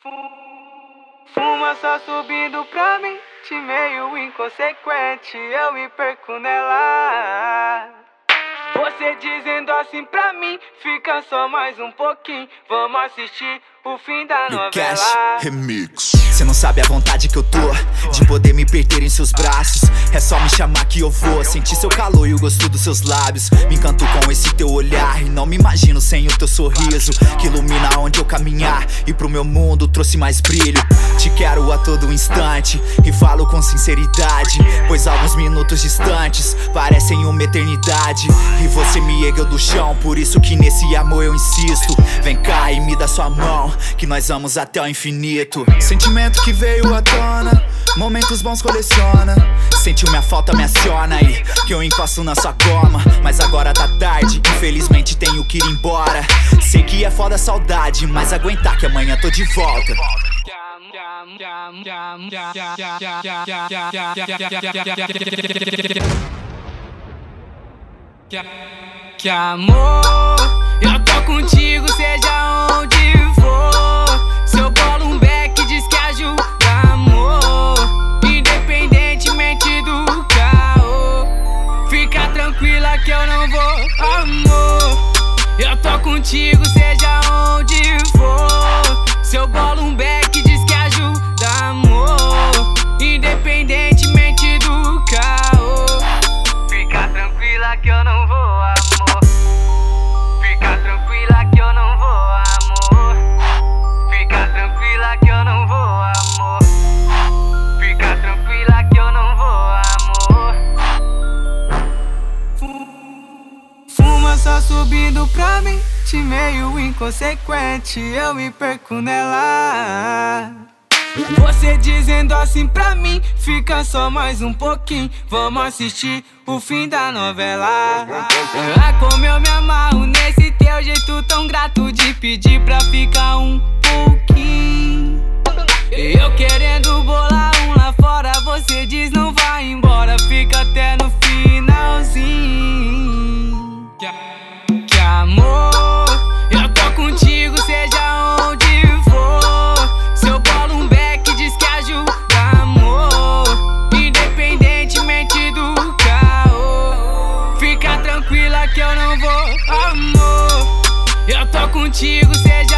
Fuma só subindo pra mim, te meio inconsequente, eu me perco nela. Você dizendo assim pra mim, fica só mais um pouquinho, vamos assistir o fim da novela. Cash Remix. Cê não sabe a vontade que eu tô de me perder em seus braços. É só me chamar que eu vou sentir seu calor e o gosto dos seus lábios. Me encanto com esse teu olhar e não me imagino sem o teu sorriso que ilumina onde eu caminhar e pro meu mundo trouxe mais brilho. Te quero a todo instante e falo com sinceridade, pois alguns minutos distantes parecem uma eternidade. E você me ergueu do chão, por isso que nesse amor eu insisto. Vem cá e me dá sua mão que nós vamos até o infinito. Sentimento que veio à tona, momentos bons coleciona. Sentiu minha falta, me aciona aí, que eu encosto na sua cama. Mas agora tá tarde, infelizmente tenho que ir embora. Sei que é foda a saudade, mas aguentar que amanhã tô de volta. Que amor, eu tô contigo, seja contigo, seja só subindo pra mim meio inconsequente, eu me perco nela. Você dizendo assim pra mim, fica só mais um pouquinho. Vamos assistir o fim da novela. Ah, como eu me amarro nesse teu jeito tão grato de pedir pra ficar um. amor. Eu tô contigo, seja onde for. Seu bolo um beck diz que ajuda amor. Independentemente do caô. Fica tranquila que eu não vou, amor. Eu tô contigo, seja